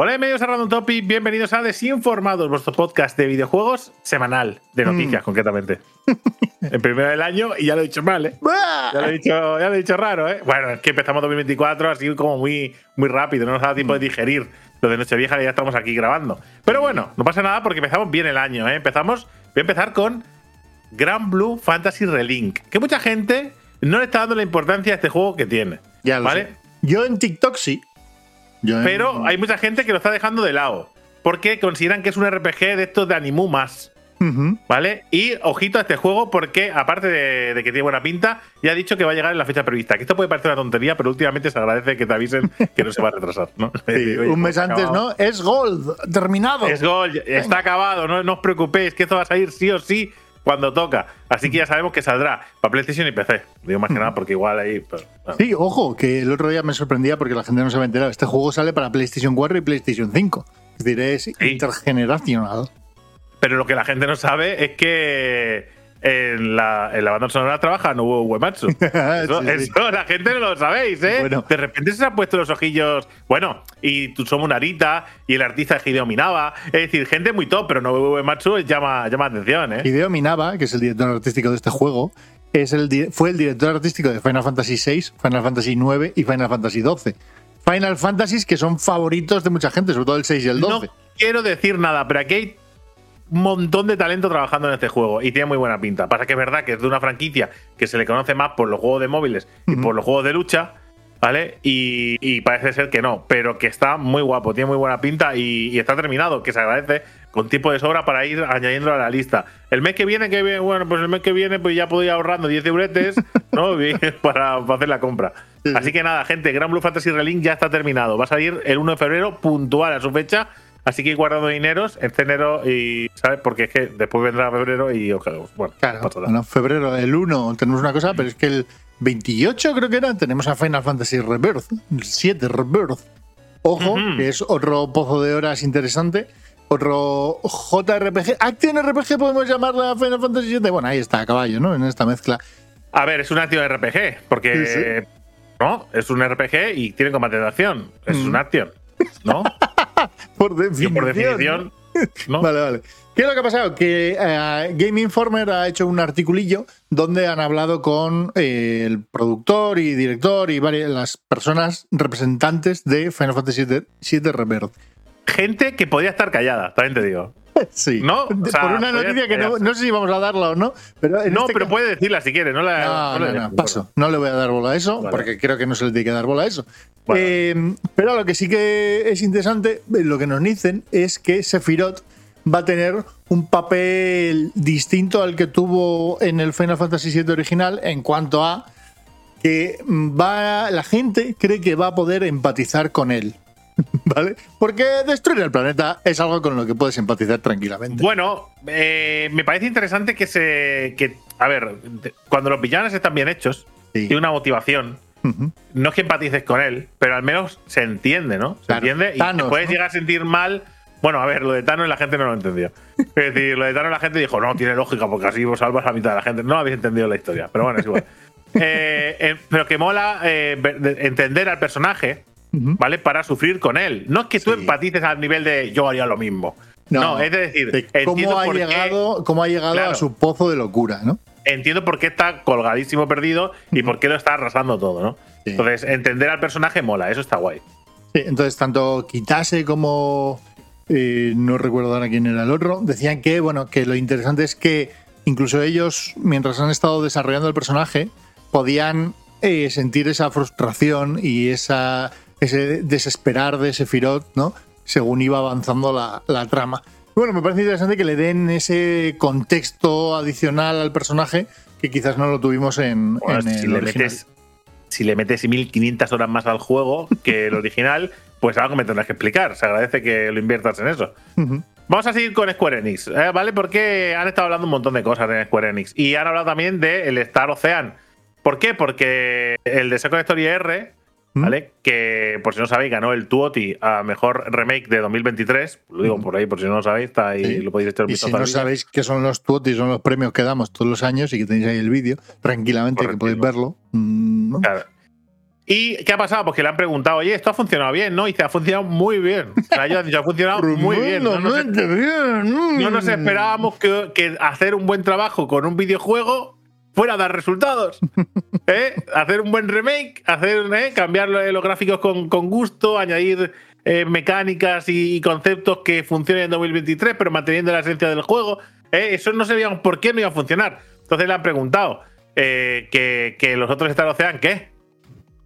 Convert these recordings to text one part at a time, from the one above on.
Hola, medios a Random Topic, bienvenidos a Desinformados, vuestro podcast de videojuegos semanal, de noticias concretamente. El primero del año y ya lo he dicho mal, ¿eh? Ya lo he dicho, ya lo he dicho raro, ¿eh? Bueno, es que empezamos 2024 así como muy, muy rápido, no nos da tiempo de digerir lo de Nochevieja y ya estamos aquí grabando. Pero bueno, no pasa nada porque empezamos bien el año, ¿eh? Empezamos, voy a empezar con Grand Blue Fantasy Relink, que mucha gente no le está dando la importancia a este juego que tiene. Ya lo ¿Vale? sé. Yo en TikTok sí. Yo Pero hay mucha gente que lo está dejando de lado. Porque consideran que es un RPG de estos de Animu más. Ujú. ¿Vale? Y ojito a este juego porque, aparte de, de que tiene buena pinta, ya ha dicho que va a llegar en la fecha prevista. Que esto puede parecer una tontería, pero últimamente se agradece que te avisen que no se va a retrasar. ¿no? Sí, Oye, un mes antes, acabado. ¿no? Es Gold, terminado. Es gol, está acabado, no, no os preocupéis, que esto va a salir sí o sí cuando toca. Así que ya sabemos que saldrá para PlayStation y PC. Digo más que nada porque igual ahí. bueno. Sí, ojo, que el otro día me sorprendía porque la gente no se había enterado. Este juego sale para PlayStation 4 y PlayStation 5. Es decir, es intergeneracional. Pero lo que la gente no sabe es que en la, en la banda sonora trabaja Nobuo Uematsu. Eso, Sí, sí. eso la gente no lo sabéis, ¿eh? Bueno. De repente se han puesto los ojillos. Bueno, y tú somos Narita y el artista es Hideo Minaba. Es decir, gente muy top, pero Nobuo Uematsu llama, llama atención, ¿eh? Hideo Minaba, que es el director artístico de este juego, es el, fue el director artístico de Final Fantasy VI, Final Fantasy IX y Final Fantasy XII. Final Fantasies que son favoritos de mucha gente, sobre todo el 6 y el 12. No quiero decir nada, pero aquí hay montón de talento trabajando en este juego y tiene muy buena pinta. Pasa que es verdad que es de una franquicia que se le conoce más por los juegos de móviles y por los juegos de lucha, ¿vale? Y, y parece ser que no, pero que está muy guapo, tiene muy buena pinta y, y está terminado, que se agradece con tiempo de sobra para ir añadiéndolo a la lista. El mes que viene, que viene, bueno, pues el mes que viene pues ya puedo ir ahorrando 10 euretes, ¿no? Para, para hacer la compra. Sí, sí. Así que nada, gente, Gran Blue Fantasy Relink ya está terminado. Va a salir el 1 de febrero, puntual a su fecha. Así que ir guardando dineros este enero y, ¿sabes? Porque es que después vendrá febrero y ojalá. Bueno, Claro, bueno, febrero, el 1 tenemos una cosa, pero es que el 28 creo que era, tenemos a Final Fantasy Rebirth, el 7 Rebirth. Ojo, que es otro pozo de horas interesante. Otro JRPG, Action RPG podemos llamarla Final Fantasy 7. Bueno, ahí está, a caballo, ¿no? En esta mezcla. A ver, es un acción RPG, porque. Sí, No, es un RPG y tiene combate de acción. Es Mm. un acción, ¿no? Por definición. por definición. ¿no? Vale, vale. ¿Qué es lo que ha pasado? Que eh, Game Informer ha hecho un articulillo donde han hablado con eh, el productor y director y varias las personas representantes de Final Fantasy VII Rebirth. Gente que podía estar callada, también te digo. Sí. No, o sea, Por una noticia que no, sé si vamos a darla o no. Pero en No, este pero puede decirla si quiere, no la. No, no no, la- no, paso. No le voy a dar bola a eso, Vale. porque creo que no se le tiene que dar bola a eso. Eh, pero lo que sí que es interesante, eh, lo que nos dicen, es que Sephiroth va a tener un papel distinto al que tuvo en el Final Fantasy VII original en cuanto a que va la gente cree que va a poder empatizar con él. ¿Vale? Porque destruir el planeta es algo con lo que puedes empatizar tranquilamente. Bueno, eh, me parece interesante que se. Que, a ver, cuando los villanos están bien hechos, Sí. tiene una motivación. No es que empatices con él, pero al menos se entiende, ¿no? Se Claro. entiende y Thanos, te puedes ¿no? llegar a sentir mal. Bueno, a ver, lo de Thanos la gente no lo entendió. Es decir, lo de Thanos la gente dijo, no, tiene lógica, porque así vos salvas a la mitad de la gente. No habéis entendido la historia, pero bueno, es igual. Eh, eh, pero que mola eh, entender al personaje. ¿Vale? Para sufrir con él. No es que tú Sí. empatices al nivel de yo haría lo mismo. No, es decir, de entiendo cómo ha qué- llegado, cómo ha llegado Claro. a su pozo de locura, ¿no? entiendo por qué está colgadísimo perdido y por qué lo está arrasando todo, ¿no? Sí. Entonces, entender al personaje mola, eso está guay. Sí, entonces, tanto Kitase como. eh, no recuerdo ahora quién era el otro. Decían que, bueno, que lo interesante es que incluso ellos, mientras han estado desarrollando el personaje, podían eh, sentir esa frustración y esa, ese desesperar de Sephiroth, ¿no? Según iba avanzando la, la trama. Bueno, me parece interesante que le den ese contexto adicional al personaje que quizás no lo tuvimos en, Bueno, en si, el le original. metes, si le metes 1500 horas más al juego que el original, pues algo me tendrás que explicar. Se agradece que lo inviertas en eso. Vamos a seguir con Square Enix, ¿eh? ¿vale? Porque han estado hablando un montón de cosas en Square Enix. Y han hablado también del Star Ocean. ¿Por qué? Porque el de Second Story R. ¿vale? Que por si no sabéis, ganó el Tuoti a mejor remake de 2023. Lo digo por ahí, por si no lo sabéis, está ahí, Sí. lo podéis echar un Y si no sabéis qué son los tuotis, son los premios que damos todos los años y que tenéis ahí el vídeo, tranquilamente que podéis verlo. Mm, ¿no? Claro. ¿Y qué ha pasado? Pues que le han preguntado, oye, esto ha funcionado bien, ¿no? Y dice, ha funcionado muy bien. O sea, ellos han dicho, ha funcionado muy bien. No nos, bien. no nos esperábamos que, que hacer un buen trabajo con un videojuego fuera a dar resultados. ¿Eh? Hacer un buen remake, hacer, ¿eh? cambiar los gráficos con, con gusto, añadir eh, mecánicas y conceptos que funcionen en 2023, pero manteniendo la esencia del juego. ¿eh? Eso no sabíamos por qué no iba a funcionar. Entonces le han preguntado que, que, los otros Star Ocean, ¿qué?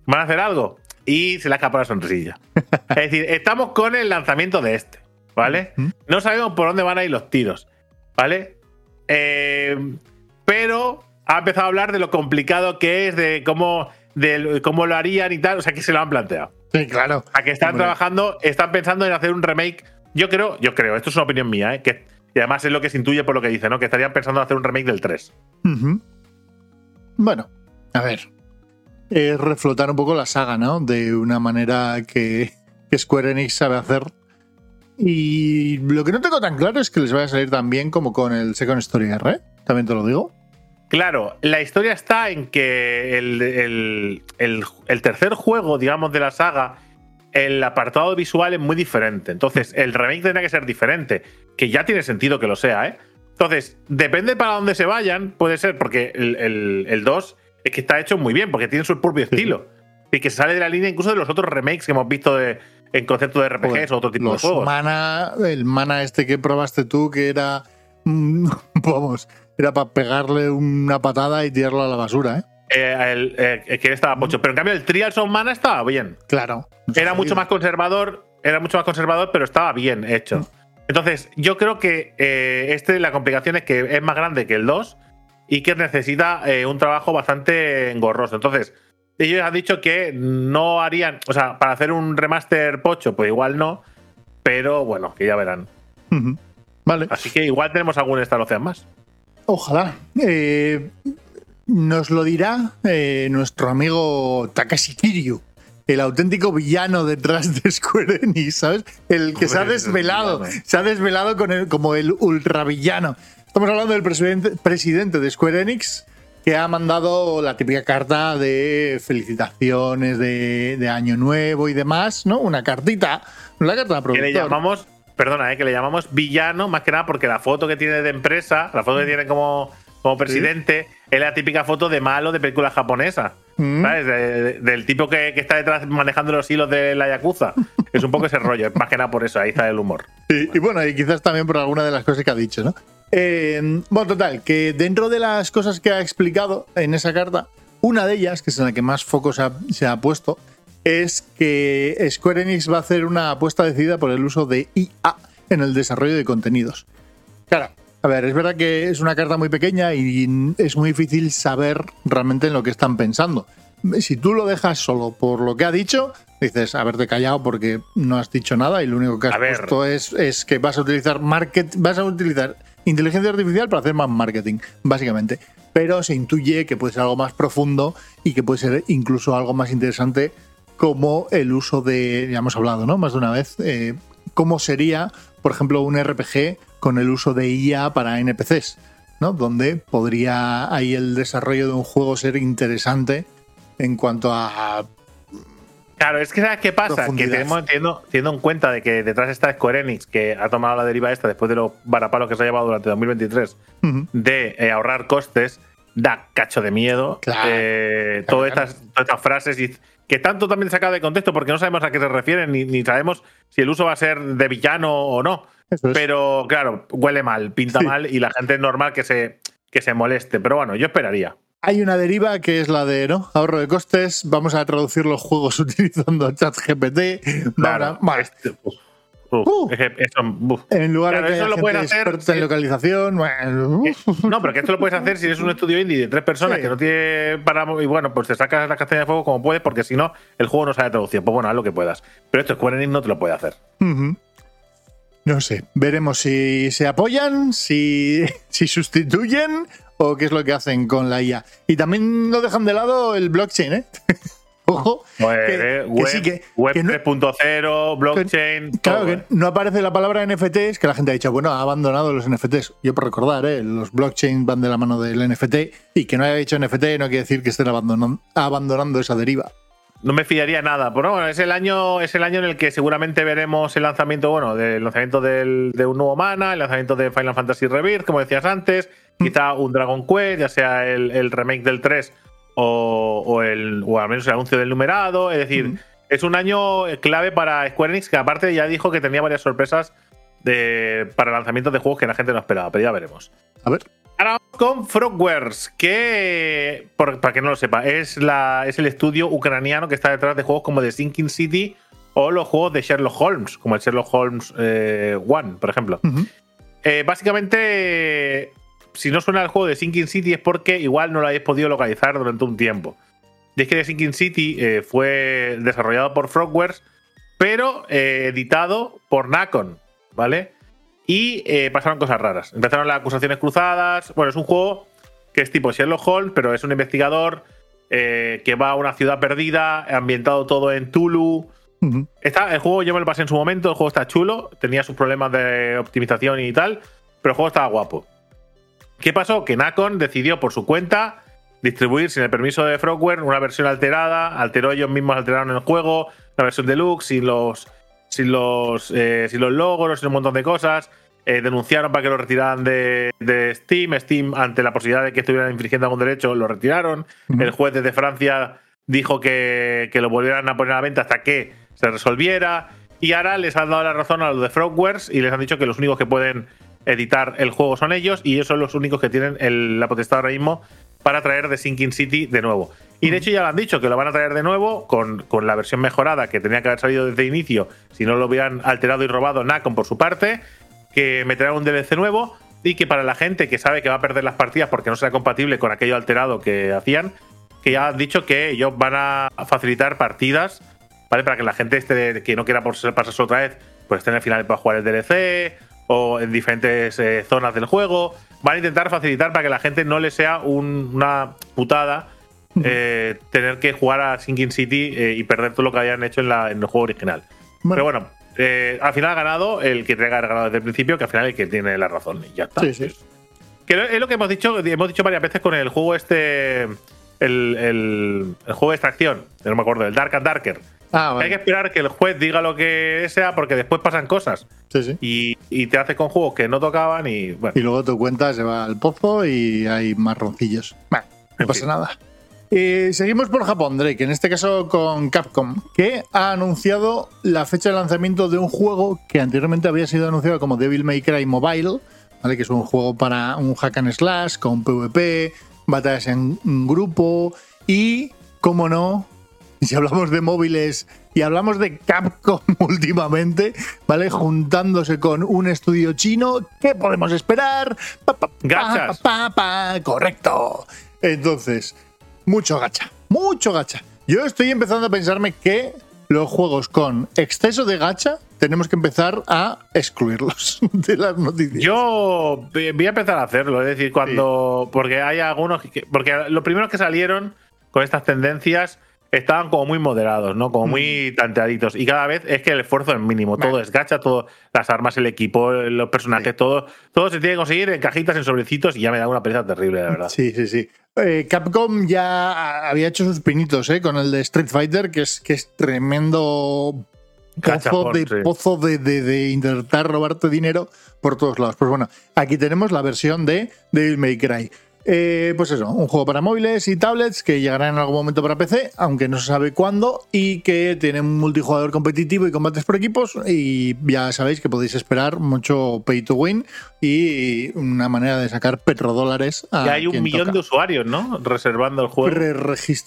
¿Van a hacer algo? Y se le ha escapado la sonrisilla. es decir, estamos con el lanzamiento de este, ¿vale? No sabemos por dónde van a ir los tiros, ¿vale? pero ha empezado a hablar de lo complicado que es, de cómo, de cómo lo harían y tal. O sea, que se lo han planteado. Sí, claro. A que están trabajando, están pensando en hacer un remake. Yo creo, yo creo, esto es una opinión mía, ¿eh? que, y además es lo que se intuye por lo que dice, ¿no? Que estarían pensando en hacer un remake del 3. Bueno, a ver. Es reflotar un poco la saga, ¿no? De una manera que, que Square Enix sabe hacer. Y lo que no tengo tan claro es que les vaya a salir tan bien como con el Second Story R, ¿eh? También te lo digo. Claro, la historia está en que el, tercer juego, digamos, de la saga, el apartado visual es muy diferente. Entonces, el remake tendría que ser diferente, que ya tiene sentido que lo sea, ¿eh? Entonces, depende para dónde se vayan, puede ser, porque el, 2 es que está hecho muy bien, porque tiene su propio estilo. Y que sale de la línea incluso de los otros remakes que hemos visto de, en concepto de RPGs o otro tipo de juegos. Mana, el mana este que probaste tú, que era. Mm, vamos, era para pegarle una patada y tirarlo a la basura, ¿eh? eh el, eh, que estaba pocho. Pero en cambio, el Trials of Mana estaba bien. Claro. Era mucho más conservador, era mucho más conservador, pero estaba bien hecho. Mm. Entonces, yo creo que eh, este, la complicación es que es más grande que el 2 y que necesita un trabajo bastante engorroso. Entonces, ellos han dicho que no harían, o sea, para hacer un remaster pocho, pues igual no, pero bueno, que ya verán. Vale. Así que igual tenemos algún Star Ocean más. Ojalá. Eh, nos lo dirá eh, nuestro amigo Takashi Kiryu, el auténtico villano detrás de Square Enix, ¿sabes? El que se ha desvelado, se ha desvelado con el, como el ultravillano. Estamos hablando del presidente, presidente de Square Enix, que ha mandado la típica carta de felicitaciones de, Año Nuevo y demás, ¿no? Una cartita, la carta de productor. Que le llamamos perdona, eh, que le llamamos villano, más que nada porque la foto que tiene de empresa, la foto que tiene como, como presidente, es la típica foto de malo de película japonesa. Mm. ¿Sabes? del tipo que, está detrás manejando los hilos de la Yakuza. Es un poco ese rollo, más que nada por eso, ahí está el humor. y bueno, y quizás también por alguna de las cosas que ha dicho, ¿no? Eh, bueno, total, que dentro de las cosas que ha explicado en esa carta, una de ellas, que es en la que más foco se ha puesto, es que Square Enix va a hacer una apuesta decidida por el uso de IA en el desarrollo de contenidos. Claro, a ver, es verdad que es una carta muy pequeña y es muy difícil saber realmente en lo que están pensando. Si tú lo dejas solo por lo que ha dicho, dices haberte callado porque no has dicho nada y lo único que has puesto es, es, que vas a utilizar market, vas a utilizar inteligencia artificial para hacer más marketing, básicamente. Pero se intuye que puede ser algo más profundo y que puede ser incluso algo más interesante como el uso de, ya hemos hablado, ¿no? Más de una vez, eh, cómo sería, por ejemplo, un RPG con el uso de IA para NPCs, ¿no? Donde podría ahí el desarrollo de un juego ser interesante en cuanto a Claro, es que ¿sabes qué pasa? Que tenemos, teniendo, en cuenta de que detrás está Square Enix, que ha tomado la deriva esta después de los varapalos que se ha llevado durante 2023, de eh, ahorrar costes, da cacho de miedo. Eh, todas, estas, todas, estas, frases y que tanto también sacado de contexto porque no sabemos a qué se refieren ni, sabemos si el uso va a ser de villano o no. Pero claro, huele mal, pinta mal y la gente es normal que se, que se moleste. Pero bueno, yo esperaría. Hay una deriva que es la de ¿no? ahorro de costes. Vamos a traducir los juegos utilizando ChatGPT. Claro, Uh, en lugar de que eso lo hacer en localización. no, pero que esto lo puedes hacer si eres un estudio indie de tres personas que no tiene para. Y bueno, pues te sacas la castaña de fuego como puedes, porque si no, el juego no sale traducido. Pues bueno, haz lo que puedas. Pero esto Square Enix no te lo puede hacer. No sé. Veremos si se apoyan, si, si sustituyen o qué es lo que hacen con la IA. Y también no dejan de lado el blockchain, ¿eh? Ojo. que, web, sí, que, web 3.0, blockchain. claro, que no aparece la palabra NFTs, que la gente ha dicho, bueno, ha abandonado los NFTs. Yo por recordar, ¿eh? los blockchain van de la mano del NFT y que no haya dicho NFT no quiere decir que estén abandonando, abandonando esa deriva. no me fiaría nada. Pero bueno, es el año, es el año en el que seguramente veremos el lanzamiento, bueno, del lanzamiento del, de un nuevo mana, el lanzamiento de Final Fantasy Rebirth, como decías antes, mm. quizá un Dragon Quest, ya sea el, remake del 3 o, el, o al menos el anuncio del numerado. Es decir, mm. es un año clave para Square Enix, que aparte ya dijo que tenía varias sorpresas de, para lanzamientos de juegos que la gente no esperaba, pero ya veremos. A ver. Ahora vamos con Frogwares, que, para que no lo sepa, es, la, es el estudio ucraniano que está detrás de juegos como The Sinking City o los juegos de Sherlock Holmes, como el Sherlock Holmes eh, One, por ejemplo. Eh, básicamente, si no suena el juego de Sinking City es porque igual no lo habéis podido localizar durante un tiempo. Y es que The Sinking City eh, fue desarrollado por Frogwares, pero editado por Nacon, ¿vale? Y eh, pasaron cosas raras. Empezaron las acusaciones cruzadas. Bueno, es un juego que es tipo Sherlock Holmes, pero es un investigador eh, que va a una ciudad perdida, ambientado todo en Tulu. está, el juego yo me lo pasé en su momento, el juego está chulo, tenía sus problemas de optimización y tal, pero el juego estaba guapo. ¿Qué pasó? Que Nacon decidió por su cuenta distribuir sin el permiso de Frogware una versión alterada, alteró ellos mismos, alteraron el juego, la versión deluxe, sin los sin los, eh, sin los logros, sin un montón de cosas. Eh, denunciaron para que lo retiraran de, Steam. Steam, ante la posibilidad de que estuvieran infringiendo algún derecho, lo retiraron. El juez desde Francia dijo que, lo volvieran a poner a la venta hasta que se resolviera. Y ahora les han dado la razón a los de Frogwares y les han dicho que los únicos que pueden editar el juego son ellos y ellos son los únicos que tienen la potestad ahora mismo para traer The Sinking City de nuevo. Y de hecho ya lo han dicho, que lo van a traer de nuevo con, la versión mejorada que tenía que haber salido desde el inicio, si no lo hubieran alterado y robado Nacon por su parte, que meterá un DLC nuevo y que para la gente que sabe que va a perder las partidas porque no será compatible con aquello alterado que hacían, que ya han dicho que ellos van a facilitar partidas, ¿vale? Para que la gente este que no quiera pasarse otra vez, pues esté en el final para jugar el DLC o en diferentes eh, zonas del juego. Van a intentar facilitar para que la gente no le sea una putada eh, tener que jugar a Sinking City eh, y perder todo lo que hayan hecho en, el juego original. Pero bueno, eh, al final ha ganado el que tenga ganado desde el principio, que al final es el que tiene la razón. Y ya está. Sí, sí. Que es lo que hemos dicho, hemos dicho varias veces con el juego este. El, juego de extracción, no me acuerdo, el Dark and Darker. Ah, Hay que esperar que el juez diga lo que sea porque después pasan cosas. Sí, sí. Y, te hace con juegos que no tocaban y Y luego tu cuenta se va al pozo y hay marroncillos. no pasa nada. Eh, seguimos por Japón, Drake, en este caso con Capcom, que ha anunciado la fecha de lanzamiento de un juego que anteriormente había sido anunciado como Devil May Cry Mobile, ¿vale? que es un juego para un hack and slash con PvP, batallas en grupo y, como no, si hablamos de móviles y hablamos de Capcom últimamente, ¿vale? Juntándose con un estudio chino, ¿qué podemos esperar? Pa, correcto. Entonces, mucho gacha, mucho gacha. Yo estoy empezando a pensarme que los juegos con exceso de gacha tenemos que empezar a excluirlos de las noticias. Yo voy a empezar a hacerlo, es decir, cuando. Porque hay algunos. porque los primeros que salieron con estas tendencias estaban como muy moderados, ¿no? Como muy tanteaditos. Y cada vez es que el esfuerzo es mínimo. Todo es gacha, todo, las armas, el equipo, los personajes, todo, todo se tiene que conseguir en cajitas, en sobrecitos, y ya me da una pereza terrible, la verdad. Sí, sí, sí. Eh, Capcom ya había hecho sus pinitos ¿eh? con el de Street Fighter, que es, que es tremendo pozo, de, pozo de, de, intentar robarte dinero por todos lados. Pues bueno, aquí tenemos la versión de Devil May Cry. Eh, pues eso, un juego para móviles y tablets que llegará en algún momento para PC, aunque no se sabe cuándo, y que tiene un multijugador competitivo y combates por equipos. Y ya sabéis que podéis esperar mucho pay to win y una manera de sacar petrodólares. A hay un millón de usuarios, ¿no? Reservando el juego.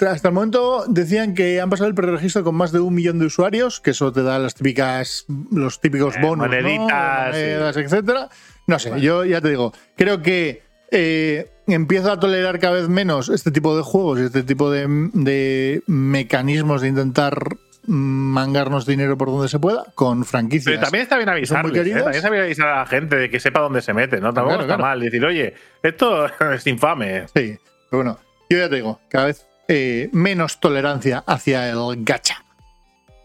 Hasta el momento decían que han pasado el preregistro con más de un millón de usuarios, que eso te da las típicas, los típicos eh, bonos, moneditas, etcétera. No sé, yo ya te digo, creo que eh, empiezo a tolerar cada vez menos este tipo de juegos y este tipo de, mecanismos de intentar mangarnos dinero por donde se pueda con franquicias. Pero también está bien avisar, ¿eh? también está bien avisar a la gente de que sepa dónde se mete, ¿no? Tampoco está mal decir, oye, esto es infame. Sí, pero bueno, yo ya te digo, cada vez eh, menos tolerancia hacia el gacha.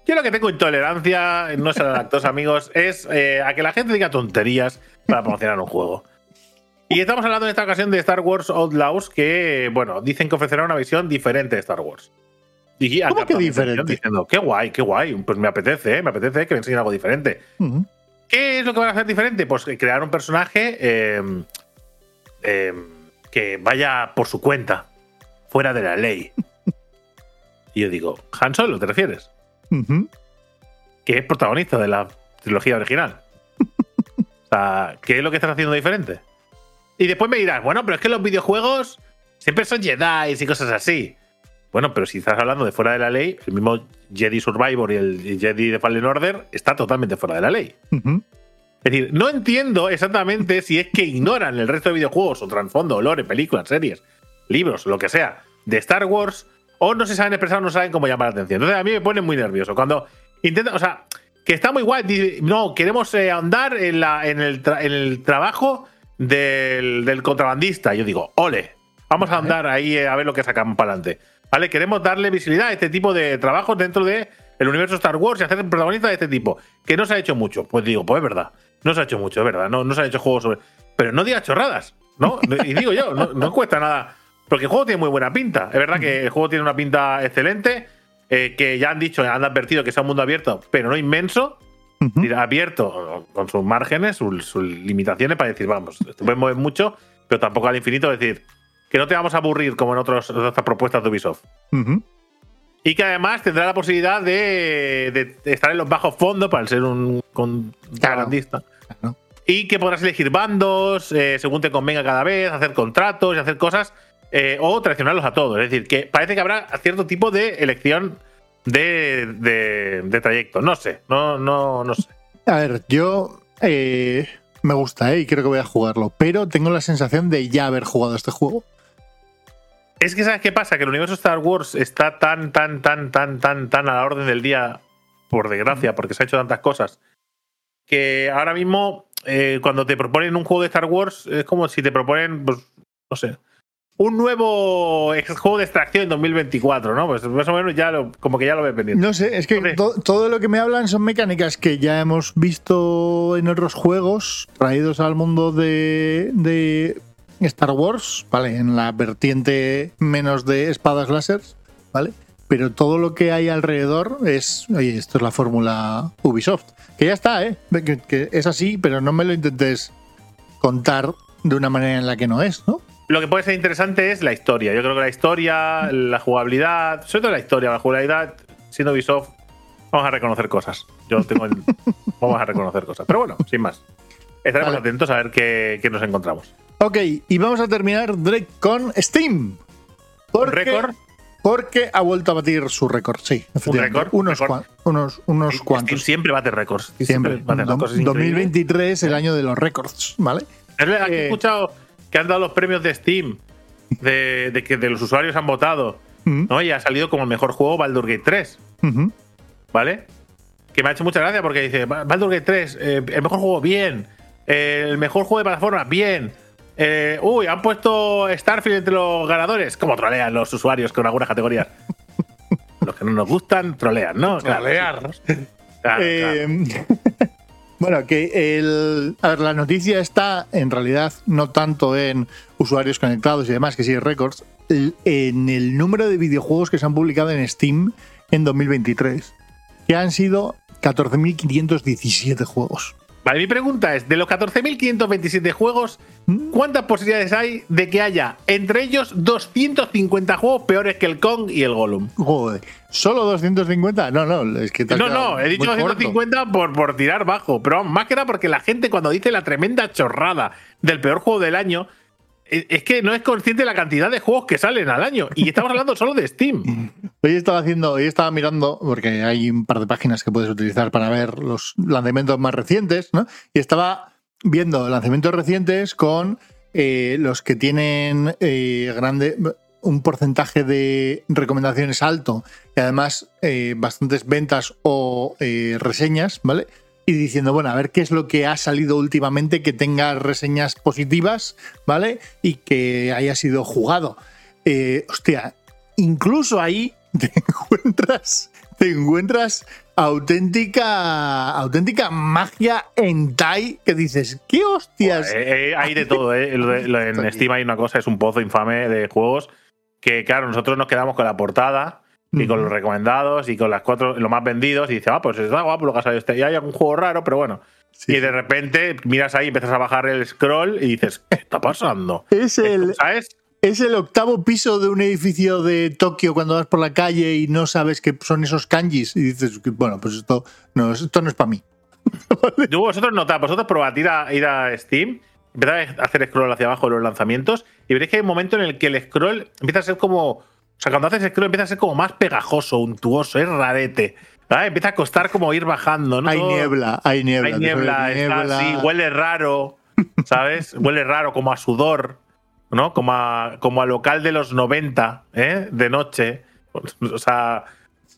Yo lo que tengo intolerancia, no será lactosa, amigos, es eh, a que la gente diga tonterías para promocionar un juego. Y estamos hablando en esta ocasión de Star Wars Outlaws, que, bueno, dicen que ofrecerá una visión diferente de Star Wars. Y ¿Cómo que diferente? Diciendo, qué guay, qué guay. Pues me apetece, ¿eh? me apetece que me enseñen algo diferente. ¿Qué es lo que van a hacer diferente? Pues crear un personaje eh, eh, que vaya por su cuenta, fuera de la ley. y yo digo, ¿Han Solo te refieres? Que es protagonista de la trilogía original. o sea, ¿qué es lo que estás haciendo diferente? Y después me dirás, bueno, pero es que los videojuegos siempre son Jedi y cosas así. Bueno, pero si estás hablando de fuera de la ley, el mismo Jedi Survivor y el Jedi de Fallen Order está totalmente fuera de la ley. Es decir, no entiendo exactamente si es que ignoran el resto de videojuegos o trasfondo, lore, películas, series, libros, lo que sea, de Star Wars, o no se saben expresar, no saben cómo llamar la atención. Entonces a mí me pone muy nervioso. Cuando intentan, o sea, que está muy guay, no, queremos eh, andar en, la, en, el, en el trabajo del, del, contrabandista. Yo digo, ole, vamos a andar ahí eh, a ver lo que sacamos para adelante. ¿Vale? Queremos darle visibilidad a este tipo de trabajos dentro del el universo Star Wars y hacer protagonista de este tipo. Que no se ha hecho mucho. Pues digo, pues es verdad. No se ha hecho mucho, es verdad. No, no se han hecho juegos sobre. Pero no digas chorradas, ¿no? Y digo yo, no, cuesta nada. Porque el juego tiene muy buena pinta. Es verdad que el juego tiene una pinta excelente. Eh, que ya han dicho, han advertido que es un mundo abierto, pero no inmenso. Abierto, con sus márgenes, sus, limitaciones, para decir, vamos, esto puede mover mucho, pero tampoco al infinito. Es decir, que no te vamos a aburrir como en otras propuestas de Ubisoft. Y que además tendrá la posibilidad de, estar en los bajos fondos para ser un contrabandista. Y que podrás elegir bandos eh, según te convenga cada vez, hacer contratos y hacer cosas, eh, o traicionarlos a todos. Es decir, que parece que habrá cierto tipo de elección de, de, trayecto. No sé, no, no, no sé. A ver, yo eh, me gusta y creo que voy a jugarlo, pero tengo la sensación de ya haber jugado este juego. Es que, ¿sabes qué pasa? Que el universo Star Wars está tan, tan, tan, tan, tan, tan a la orden del día, por desgracia, porque se ha hecho tantas cosas, que ahora mismo, eh, cuando te proponen un juego de Star Wars, es como si te proponen, pues, no sé, un nuevo juego de extracción en 2024, ¿no? Pues más o menos ya lo, como que ya lo ves venir. No sé, es que todo lo que me hablan son mecánicas que ya hemos visto en otros juegos traídos al mundo de Star Wars, ¿vale? En la vertiente menos de espadas láser, ¿vale? Pero todo lo que hay alrededor es, oye, esto es la fórmula Ubisoft. Que ya está, ¿eh? Que, es así, pero no me lo intentes contar de una manera en la que no es, ¿no? Lo que puede ser interesante es la historia. Yo creo que la historia, la jugabilidad, sobre todo la historia, la jugabilidad, siendo Ubisoft, vamos a reconocer cosas. Yo tengo el, vamos a reconocer cosas. Pero bueno, sin más. Estaremos atentos a ver qué, nos encontramos. Ok, y vamos a terminar Drake con Steam. ¿Un récord? Porque ha vuelto a batir su récord, sí. ¿Un récord? Unos, unos, unos cuantos. siempre bate récords. Siempre. 2023, el año de los récords, ¿vale? Es verdad, he escuchado que han dado los premios de Steam, de, que de los usuarios han votado, ¿no? Y ha salido como el mejor juego Baldur Gate 3. ¿Vale? Que me ha hecho mucha gracia porque dice, Baldur Gate 3, eh, el mejor juego, bien el mejor juego de plataforma, bien. Eh, uy, han puesto Starfield entre los ganadores. Como trolean los usuarios con algunas categorías. los que no nos gustan, trolean, ¿no? Trolear. Eh, bueno, que el, a ver, la noticia está en realidad no tanto en usuarios conectados y demás, que sí, récords, en el número de videojuegos que se han publicado en Steam en 2023, que han sido 14.517 juegos. Vale, mi pregunta es, de los 14.527 juegos, ¿cuántas posibilidades hay de que haya entre ellos 250 juegos peores que el Kong y el Gollum? Joder, ¿solo 250? No, no, es que... no, no, he dicho 250 por, por tirar bajo, pero más que nada porque la gente cuando dice la tremenda chorrada del peor juego del año, es que no es consciente de la cantidad de juegos que salen al año. Y estamos hablando solo de Steam. Hoy estaba haciendo, hoy estaba mirando, porque hay un par de páginas que puedes utilizar para ver los lanzamientos más recientes, ¿no? Y estaba viendo lanzamientos recientes con eh, los que tienen eh, grande un porcentaje de recomendaciones alto y además eh, bastantes ventas o reseñas, ¿vale? y diciendo, bueno, a ver qué es lo que ha salido últimamente que tenga reseñas positivas, ¿vale? Y que haya sido jugado. Hostia, incluso ahí te encuentras, te encuentras auténtica, auténtica magia en Tai que dices, ¿qué hostias? Eh, eh, hay de todo, ¿eh? en Steam hay una cosa, es un pozo infame de juegos que, claro, nosotros nos quedamos con la portada y con los recomendados y con las cuatro, lo más vendidos, y dices, ah, pues está guapo lo que ha salido este. Y hay algún juego raro, pero bueno. y de repente miras ahí, empiezas a bajar el scroll y dices, ¿qué está pasando? Es el, ¿Sabes? Es el octavo piso de un edificio de Tokio cuando vas por la calle y no sabes qué son esos kanjis. Y dices, bueno, pues esto no, esto no es para mí. Yo, vosotros notad, vosotros probad ir a, ir a Steam, empezad a hacer scroll hacia abajo de los lanzamientos y veréis que hay un momento en el que el scroll empieza a ser como. O sea, cuando haces scroll empieza a ser como más pegajoso, untuoso, es rarete. Empieza a costar como ir bajando. ¿no? Hay niebla, hay niebla. Hay niebla, está huele raro, ¿sabes? huele raro, como a sudor, ¿no? Como a, como a local de los 90, ¿eh? De noche. O sea,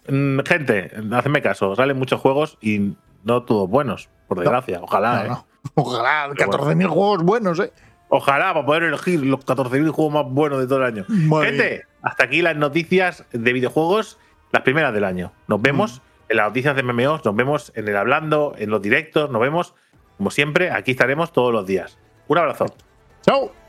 mm, gente, hacedme caso, salen muchos juegos y no todos buenos, por desgracia. Ojalá, ¿eh? Ojalá, 14.000 juegos buenos, ¿eh? Ojalá, para poder elegir los 14.000 juegos más buenos de todo el año. Gente, hasta aquí las noticias de videojuegos, las primeras del año. Nos vemos mm. en las noticias de MMOs, nos vemos en el hablando, en los directos, nos vemos, como siempre, aquí estaremos todos los días. Un abrazo. Chao.